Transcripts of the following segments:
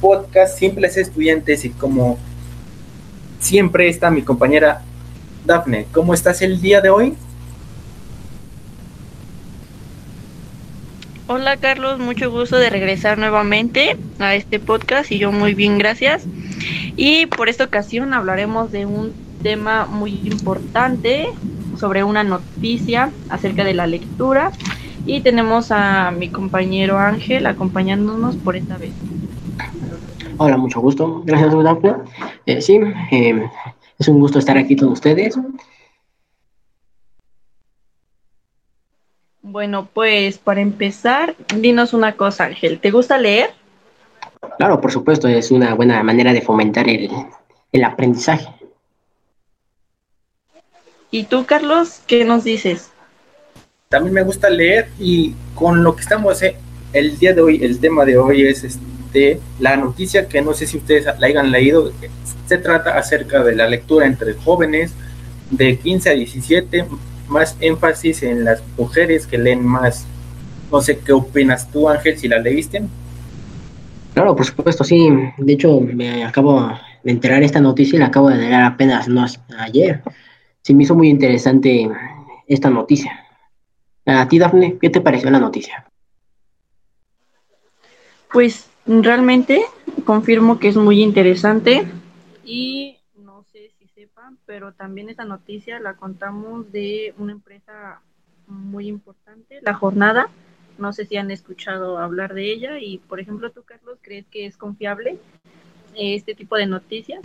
podcast Simples Estudiantes y como siempre está mi compañera Dafne. ¿Cómo estás el día de hoy? Hola Carlos, mucho gusto de regresar nuevamente a este podcast y yo muy bien, gracias. Y por esta ocasión hablaremos de un tema muy importante sobre una noticia acerca de la lectura y tenemos a mi compañero Ángel acompañándonos por esta vez. Hola, mucho gusto. Gracias, Dafne. Eh, sí, eh, es un gusto estar aquí con ustedes. Bueno, pues para empezar, dinos una cosa, Ángel. ¿Te gusta leer? Claro, por supuesto, es una buena manera de fomentar el, el aprendizaje. ¿Y tú, Carlos, qué nos dices? También me gusta leer y con lo que estamos eh, el día de hoy, el tema de hoy es este, la noticia que no sé si ustedes la hayan leído, se trata acerca de la lectura entre jóvenes de 15 a 17, más énfasis en las mujeres que leen más. No sé qué opinas tú, Ángel, si la leíste. Claro, por supuesto, sí. De hecho, me acabo de enterar esta noticia y la acabo de leer apenas no ayer. Sí, me hizo muy interesante esta noticia. A ti, Dafne, ¿qué te pareció la noticia? Pues realmente confirmo que es muy interesante y no sé si sepan, pero también esta noticia la contamos de una empresa muy importante, La Jornada. No sé si han escuchado hablar de ella y, por ejemplo, tú, Carlos, ¿crees que es confiable este tipo de noticias?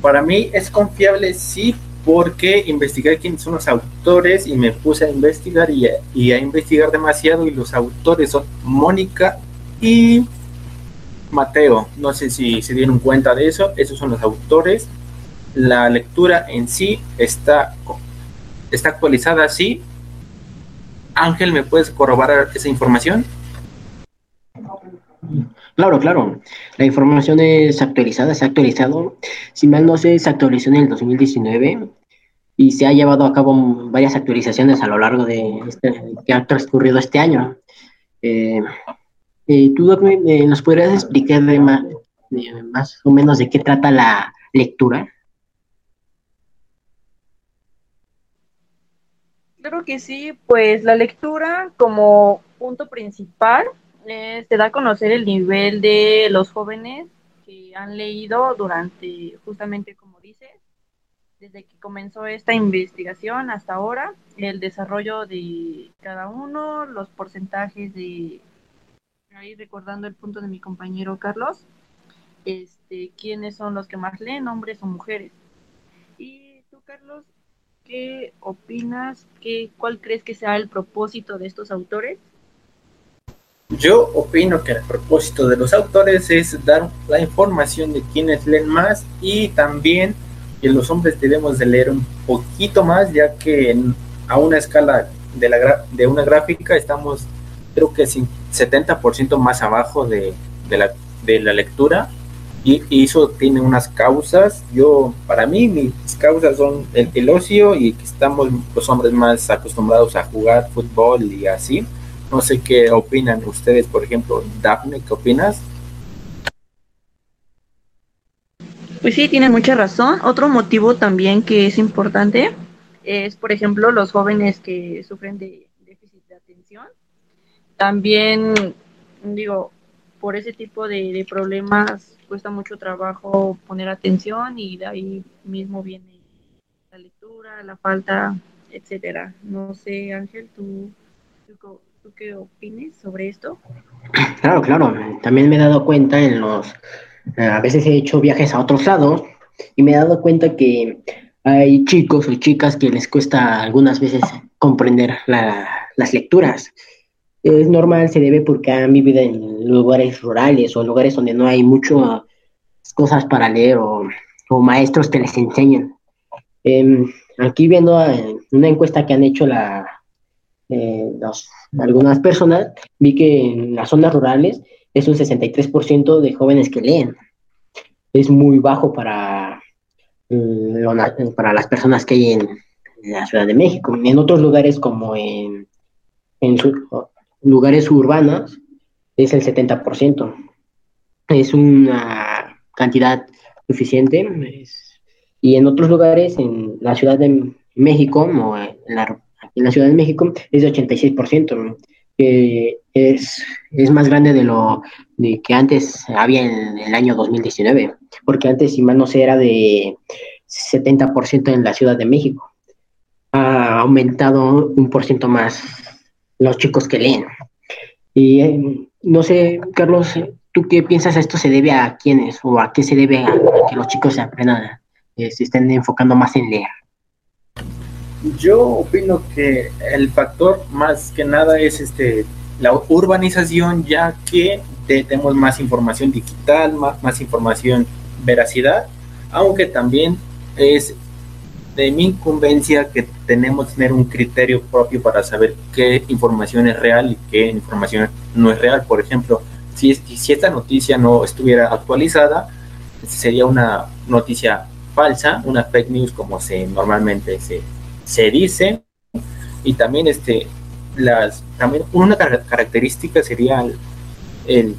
Para mí es confiable, sí, porque investigué quiénes son los autores y me puse a investigar y a, investigar demasiado y los autores son Mónica y Mateo. No sé si se dieron cuenta de eso, esos son los autores. La lectura en sí está, está actualizada así. Ángel, ¿me puedes corroborar esa información? Claro, claro. La información es actualizada, se ha actualizado. Si mal no sé, se actualizó en el 2019 y se ha llevado a cabo varias actualizaciones a lo largo de este, que ha transcurrido este año. Eh, eh ¿Tú eh, nos podrías explicar más, más o menos de qué trata la lectura? Claro que sí, pues la lectura como punto principal eh, se da a conocer el nivel de los jóvenes que han leído durante, justamente como dices, desde que comenzó esta investigación hasta ahora, el desarrollo de cada uno, los porcentajes de, ahí recordando el punto de mi compañero Carlos, este, quiénes son los que más leen, hombres o mujeres. Y tú, Carlos, ¿qué opinas? ¿Qué, ¿Cuál crees que sea el propósito de estos autores? Yo opino que el propósito de los autores es dar la información de quienes leen más y también que los hombres debemos de leer un poquito más, ya que a una escala de, la, de una gráfica estamos creo que 70% más abajo de, la, de la lectura y, eso tiene unas causas. Yo, para mí, mis causas son el, el ocio y que estamos los hombres más acostumbrados a jugar fútbol y así no sé qué opinan ustedes, por ejemplo, Daphne, ¿qué opinas? Pues sí, tiene mucha razón. Otro motivo también que es importante es, por ejemplo, los jóvenes que sufren de déficit de atención. También, digo, por ese tipo de, problemas cuesta mucho trabajo poner atención y de ahí mismo viene la lectura, la falta, etcétera. No sé, Ángel, tú, tú ¿Tú qué opines sobre esto? Claro, claro. También me he dado cuenta en los... Eh, a veces he hecho viajes a otros lados y me he dado cuenta que hay chicos o chicas que les cuesta algunas veces comprender las lecturas. Es normal, se debe porque han vivido en lugares rurales o lugares donde no hay muchas cosas para leer o, maestros que les enseñan. Em, aquí viendo eh, una encuesta que han hecho la, eh, algunas personas, vi que en las zonas rurales es un 63% de jóvenes que leen. Es muy bajo para, mm, para las personas que hay en, la Ciudad de México. En otros lugares como en, en lugares urbanos es el 70%. es una cantidad suficiente. y en otros lugares, en la Ciudad de México, o en la, en la Ciudad de México, es de 86%, que es, es más grande de lo de que antes había en el año 2019, porque antes, si mal no sé, era de 70% en la Ciudad de México. Ha aumentado un por ciento más los chicos que leen. Y eh, no sé, Carlos, ¿tú qué piensas esto se debe a quiénes o a qué se debe a, que los chicos se aprendan, eh, se estén enfocando más en leer? Yo opino que el factor más que nada es este la urbanización, ya que tenemos más información digital, más, más información veracidad, aunque también es de mi incumbencia que tenemos que tener un criterio propio para saber qué información es real y qué información no es real. Por ejemplo, si, si esta noticia no estuviera actualizada, sería una noticia falsa, una fake news como se normalmente se, se dice. Y también este las también una característica sería el,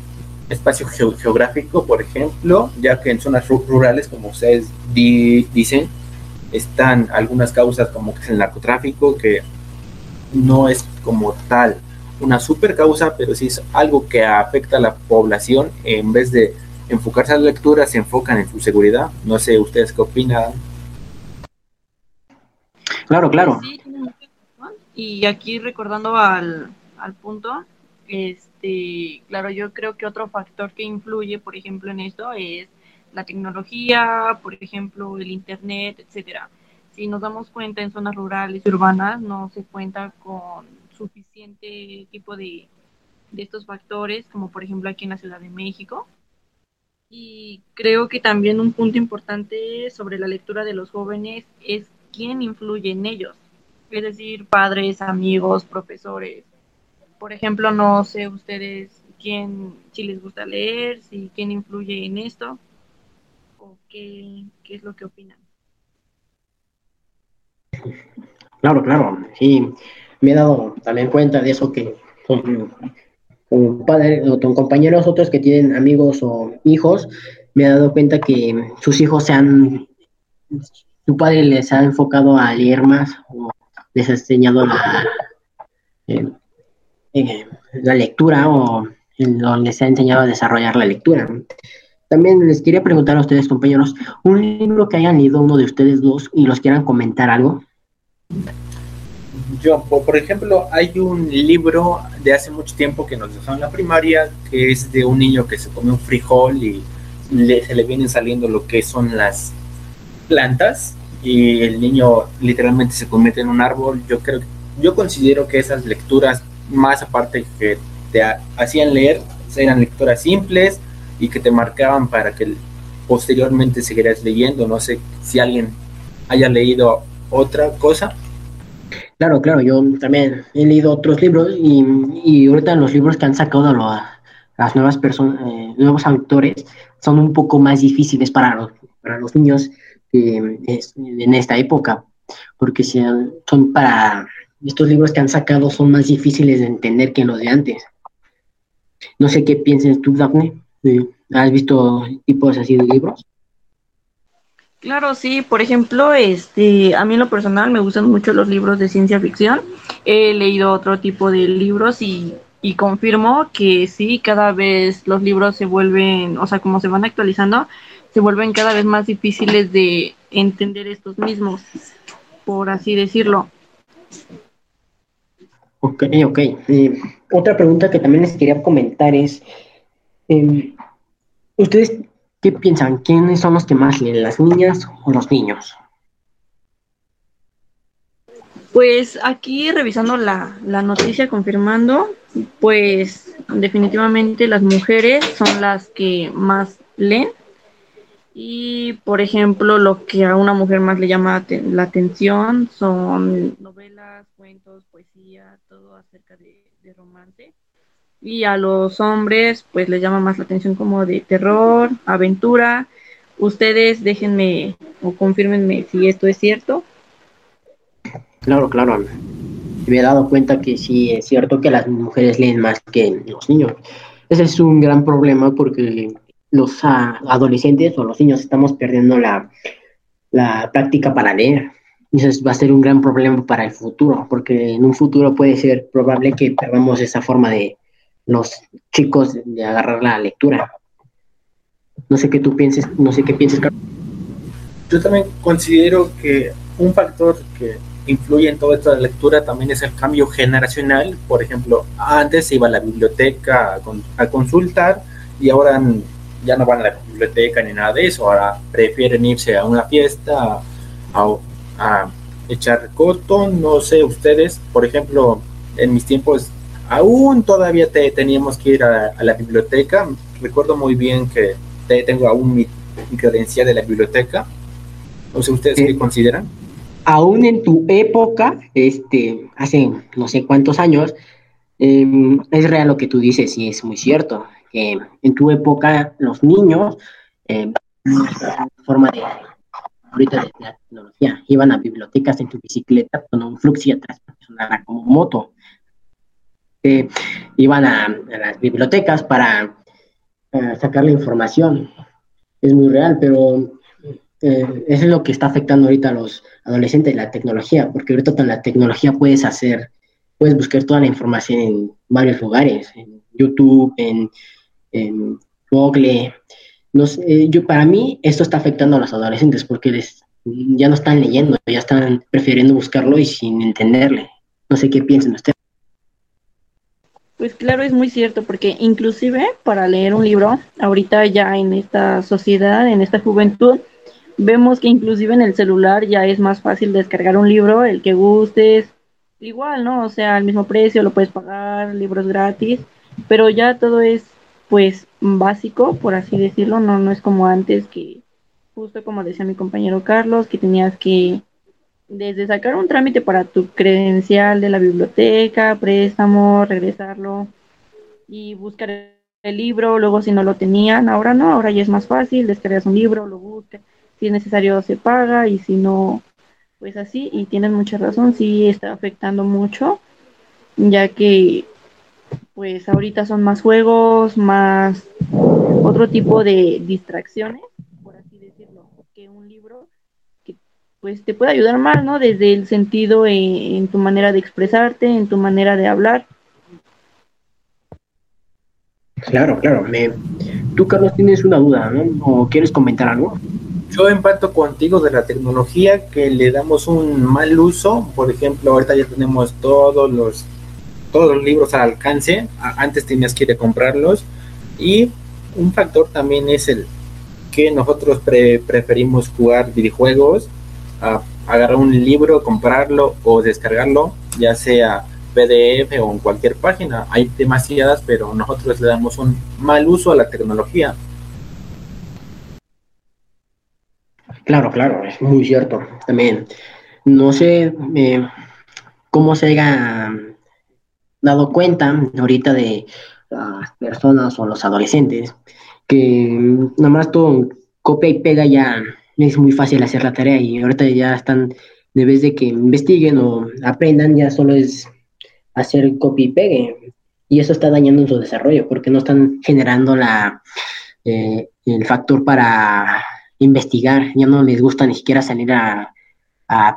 espacio geográfico, por ejemplo, ya que en zonas rurales, como ustedes dicen, están algunas causas como que es el narcotráfico, que no es como tal una super causa, pero sí es algo que afecta a la población. En vez de enfocarse a la lectura, se enfocan en su seguridad. No sé, ¿ustedes qué opinan? Claro, claro. y aquí recordando al, al punto, este, claro, yo creo que otro factor que influye, por ejemplo, en esto es la tecnología, por ejemplo, el Internet, etcétera. Si nos damos cuenta en zonas rurales y urbanas no se cuenta con suficiente tipo de, de estos factores, como por ejemplo aquí en la Ciudad de México. Y creo que también un punto importante sobre la lectura de los jóvenes es quién influye en ellos, es decir, padres, amigos, profesores. Por ejemplo, no sé ustedes quién, si les gusta leer, si quién influye en esto qué, es lo que opinan. Claro, claro, sí, me he dado también cuenta de eso que con, padre o con compañeros otros que tienen amigos o hijos, me he dado cuenta que sus hijos se han, su padre les ha enfocado a leer más o les ha enseñado la, eh, eh, la lectura o les ha enseñado a desarrollar la lectura. También les quería preguntar a ustedes, compañeros, un libro que hayan leído uno de ustedes dos y los quieran comentar algo. Yo, por ejemplo, hay un libro de hace mucho tiempo que nos dejó en la primaria, que es de un niño que se come un frijol y se le vienen saliendo lo que son las plantas y el niño literalmente se convierte en un árbol. Yo creo, yo considero que esas lecturas, más aparte que te hacían leer, eran lecturas simples, y que te marcaban para que posteriormente seguirás leyendo. No sé si alguien haya leído otra cosa. Claro, claro, yo también he leído otros libros y, y ahorita los libros que han sacado las nuevas personas, eh, nuevos autores, son un poco más difíciles para los, para los niños en esta época, porque son para estos libros que han sacado son más difíciles de entender que los de antes. No sé qué piensas tú, Daphne. ¿Has visto tipos así de libros? Claro, sí. Por ejemplo, este, a mí en lo personal me gustan mucho los libros de ciencia ficción. He leído otro tipo de libros y, y confirmo que sí, cada vez los libros se vuelven, o sea, como se van actualizando, se vuelven cada vez más difíciles de entender estos mismos, por así decirlo. Ok, ok. Eh, otra pregunta que también les quería comentar es, Em, ¿Ustedes qué piensan? ¿Quiénes son los que más leen, las niñas o los niños? Pues aquí revisando la, la noticia, confirmando, pues definitivamente las mujeres son las que más leen. Y, por ejemplo, lo que a una mujer más le llama la atención son novelas, cuentos, poesía, todo acerca de, de romance y a los hombres pues les llama más la atención como de terror, aventura. Ustedes déjenme o confirmenme si esto es cierto. Claro, claro. Me he dado cuenta que sí es cierto que las mujeres leen más que los niños. Ese es un gran problema porque los adolescentes o los niños estamos perdiendo la, la práctica para leer. Y eso va a ser un gran problema para el futuro, porque en un futuro puede ser probable que perdamos esa forma de los chicos de agarrar la lectura. No sé qué tú pienses, no sé qué pienses, Carlos. Yo también considero que un factor que influye en toda esta lectura también es el cambio generacional. Por ejemplo, antes se iba a la biblioteca a, consultar y ahora ya no van a la biblioteca ni nada de eso. Ahora prefieren irse a una fiesta, a, echar coto. No sé, ustedes, por ejemplo, en mis tiempos aún todavía te, teníamos que ir a, la biblioteca. Recuerdo muy bien que tengo aún mi, credencial de la biblioteca. No sé, ¿ustedes qué consideran? aún en tu época, este, hace no sé cuántos años, em, es real lo que tú dices y es muy cierto. que en tu época, los niños, eh, forma de ahorita de la tecnología, iban a bibliotecas en tu bicicleta con un flux y atrás como moto. Eh, iban a, las bibliotecas para eh, sacar la información. Es muy real, pero eh, eso es lo que está afectando ahorita a los adolescentes, la tecnología, porque ahorita con la tecnología puedes hacer, puedes buscar toda la información en varios lugares, en YouTube, en, Google. No sé, yo, para mí esto está afectando a los adolescentes porque les, ya no están leyendo, ya están prefiriendo buscarlo y sin entenderle. No sé qué piensan ustedes. Pues claro, es muy cierto, porque inclusive para leer un libro, ahorita ya en esta sociedad, en esta juventud, vemos que inclusive en el celular ya es más fácil descargar un libro, el que gustes, igual, ¿no? O sea, al mismo precio, lo puedes pagar, libros gratis, pero ya todo es pues básico, por así decirlo, no, no es como antes que, justo como decía mi compañero Carlos, que tenías que desde sacar un trámite para tu credencial de la biblioteca, préstamo, regresarlo y buscar el libro, luego si no lo tenían, ahora no, ahora ya es más fácil, descargas un libro, lo buscas si es necesario se paga y si no, pues así, y tienes mucha razón, sí está afectando mucho, ya que pues ahorita son más juegos, más otro tipo de distracciones, por así decirlo, que un libro pues te puede ayudar más, ¿no? Desde el sentido en, tu manera de expresarte, en tu manera de hablar. Claro, claro. Me... Tú, Carlos, tienes una duda, ¿no? ¿O quieres comentar algo? yo empato contigo de la tecnología que le damos un mal uso. Por ejemplo, ahorita ya tenemos todos los todos los libros al alcance. Antes tenías que ir a comprarlos. Y un factor también es el que nosotros preferimos jugar videojuegos, a agarrar un libro, comprarlo o descargarlo, ya sea PDF o en cualquier página. Hay demasiadas, pero nosotros le damos un mal uso a la tecnología. Claro, claro, es muy cierto. También, no sé eh, cómo se haya dado cuenta ahorita de las personas o los adolescentes que nada más todo copia y pega ya es muy fácil hacer la tarea y ahorita ya están, de vez de que investiguen o aprendan, ya solo es hacer copia y pegue. Y eso está dañando su desarrollo porque no están generando la, eh, el factor para investigar, ya no les gusta ni siquiera salir a,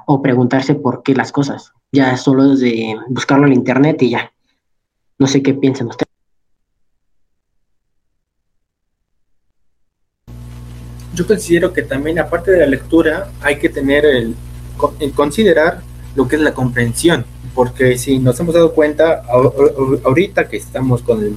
o preguntarse por qué las cosas. Ya solo es de buscarlo en internet y ya. No sé qué piensan ustedes. Yo considero que también aparte de la lectura hay que tener el, en considerar lo que es la comprensión, porque si nos hemos dado cuenta ahorita que estamos con el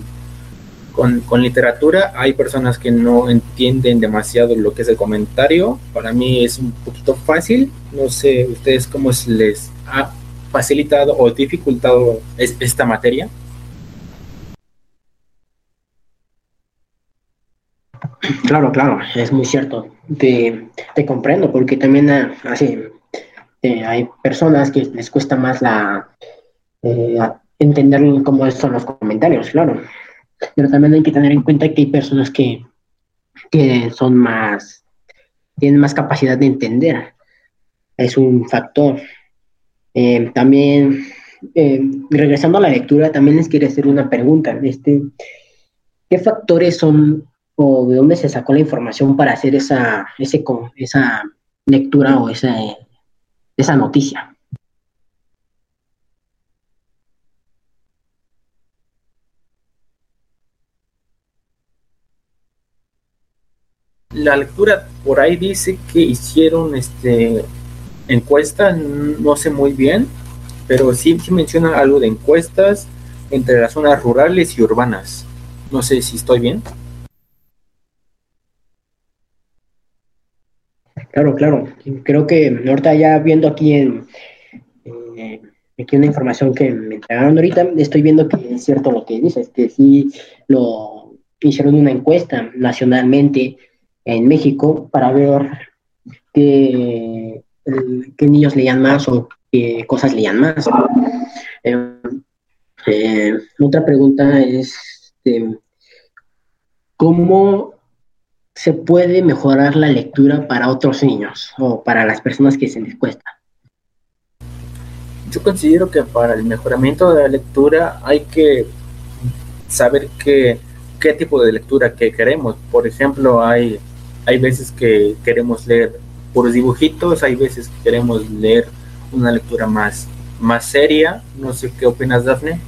con, literatura hay personas que no entienden demasiado lo que es el comentario. Para mí es un poquito fácil. No sé ustedes cómo les ha facilitado o dificultado esta materia. Claro, claro, es muy cierto. Te, comprendo porque también ah, así eh, hay personas que les cuesta más la eh, entender cómo son los comentarios, claro pero también hay que tener en cuenta que hay personas que, son más, tienen más capacidad de entender. Es un factor. Eh, también, regresando a la lectura, también les quería hacer una pregunta. Este, ¿Qué factores son o de dónde se sacó la información para hacer esa, ese, esa lectura o esa, esa noticia. La lectura por ahí dice que hicieron este encuesta, no sé muy bien, pero sí, sí menciona algo de encuestas entre las zonas rurales y urbanas. No sé si estoy bien. Claro, claro. Creo que ahorita ya viendo aquí en, aquí una información que me entregaron ahorita, estoy viendo que es cierto lo que dices, que sí lo hicieron una encuesta nacionalmente en México para ver qué, qué niños leían más o qué cosas leían más. Eh, eh, otra pregunta es, este, ¿cómo se puede mejorar la lectura para otros niños o para las personas que se les cuesta? Yo considero que para el mejoramiento de la lectura hay que saber qué, qué tipo de lectura que queremos. Por ejemplo, hay, hay veces que queremos leer puros dibujitos, hay veces que queremos leer una lectura más, más seria. No sé qué opinas, Dafne.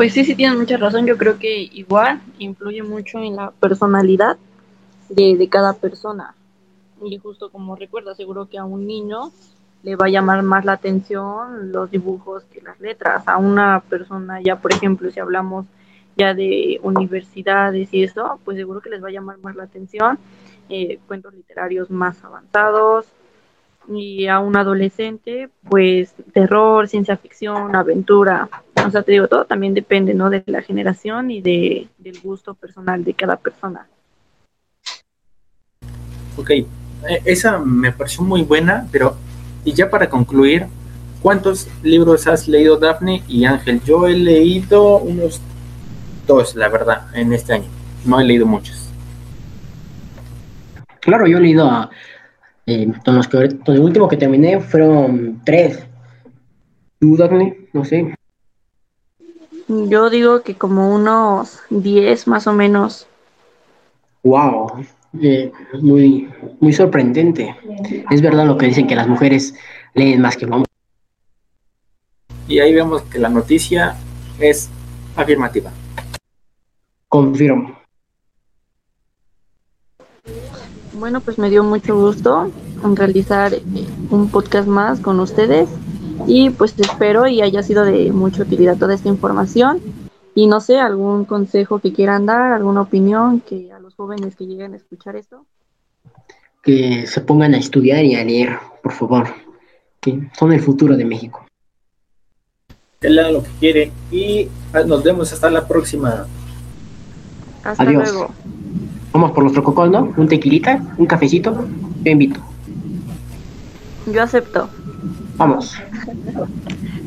Pues sí, sí tienes mucha razón. Yo creo que igual influye mucho en la personalidad de, cada persona. Y justo como recuerda, seguro que a un niño le va a llamar más la atención los dibujos que las letras. A una persona ya, por ejemplo, si hablamos ya de universidades y eso, pues seguro que les va a llamar más la atención eh, cuentos literarios más avanzados. Y a un adolescente, pues terror, ciencia ficción, aventura. O sea, te digo, todo también depende, ¿no? De la generación y de, del gusto personal de cada persona. Ok, eh, esa me pareció muy buena, pero y ya para concluir, ¿cuántos libros has leído Daphne y Ángel? Yo he leído unos dos, la verdad, en este año. No he leído muchos. Claro, yo he leído a... Eh, los que, el último que terminé fueron tres. ¿Tú, Daphne? No sé. Yo digo que como unos 10 más o menos. Wow, eh, muy, muy sorprendente. Es verdad lo que dicen que las mujeres leen más que hombres. Y ahí vemos que la noticia es afirmativa. Confirmo. Bueno, pues me dio mucho gusto realizar eh, un podcast más con ustedes y pues espero y haya sido de mucha utilidad toda esta información y no sé, algún consejo que quieran dar, alguna opinión que a los jóvenes que lleguen a escuchar esto. Que se pongan a estudiar y a leer, por favor, que son el futuro de México. Que lo que quiere y ah, nos vemos hasta la próxima. Hasta luego. Vamos por nuestro cocol, ¿no? Un tequilita, un cafecito, yo invito. Yo acepto. Vamos.